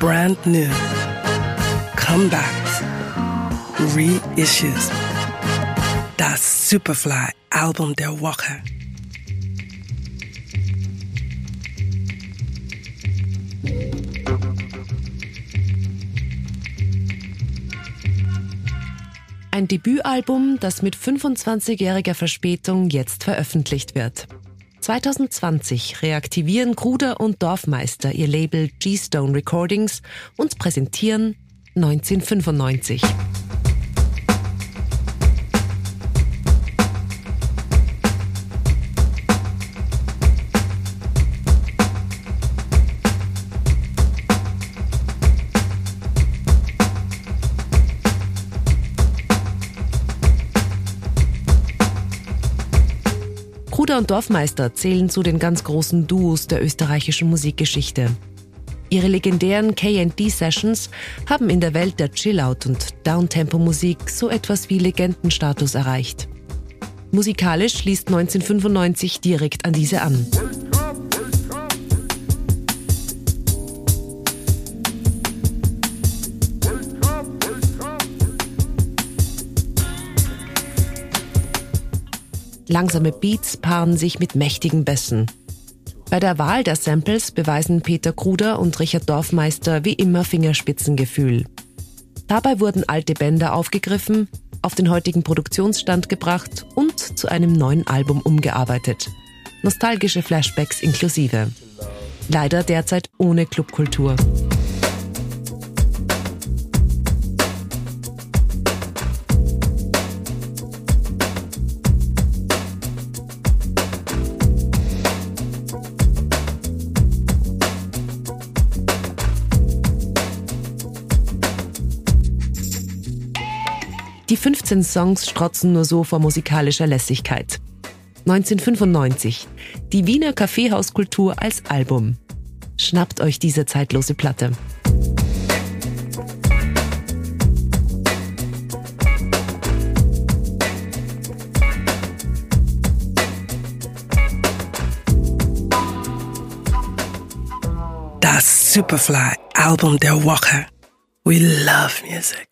brand new, comebacks, reissues. Das Superfly-Album der Woche. Ein Debütalbum, das mit 25-jähriger Verspätung jetzt veröffentlicht wird. 2020 reaktivieren Kruder und Dorfmeister ihr Label G-Stone Recordings und präsentieren 1995. Bruder und Dorfmeister zählen zu den ganz großen Duos der österreichischen Musikgeschichte. Ihre legendären KD-Sessions haben in der Welt der Chillout- und Downtempo-Musik so etwas wie Legendenstatus erreicht. Musikalisch schließt 1995 direkt an diese an. Langsame Beats paaren sich mit mächtigen Bässen. Bei der Wahl der Samples beweisen Peter Kruder und Richard Dorfmeister wie immer Fingerspitzengefühl. Dabei wurden alte Bänder aufgegriffen, auf den heutigen Produktionsstand gebracht und zu einem neuen Album umgearbeitet. Nostalgische Flashbacks inklusive. Leider derzeit ohne Clubkultur. Die 15 Songs strotzen nur so vor musikalischer Lässigkeit. 1995. Die Wiener Kaffeehauskultur als Album. Schnappt euch diese zeitlose Platte. Das Superfly-Album der Woche. We love music.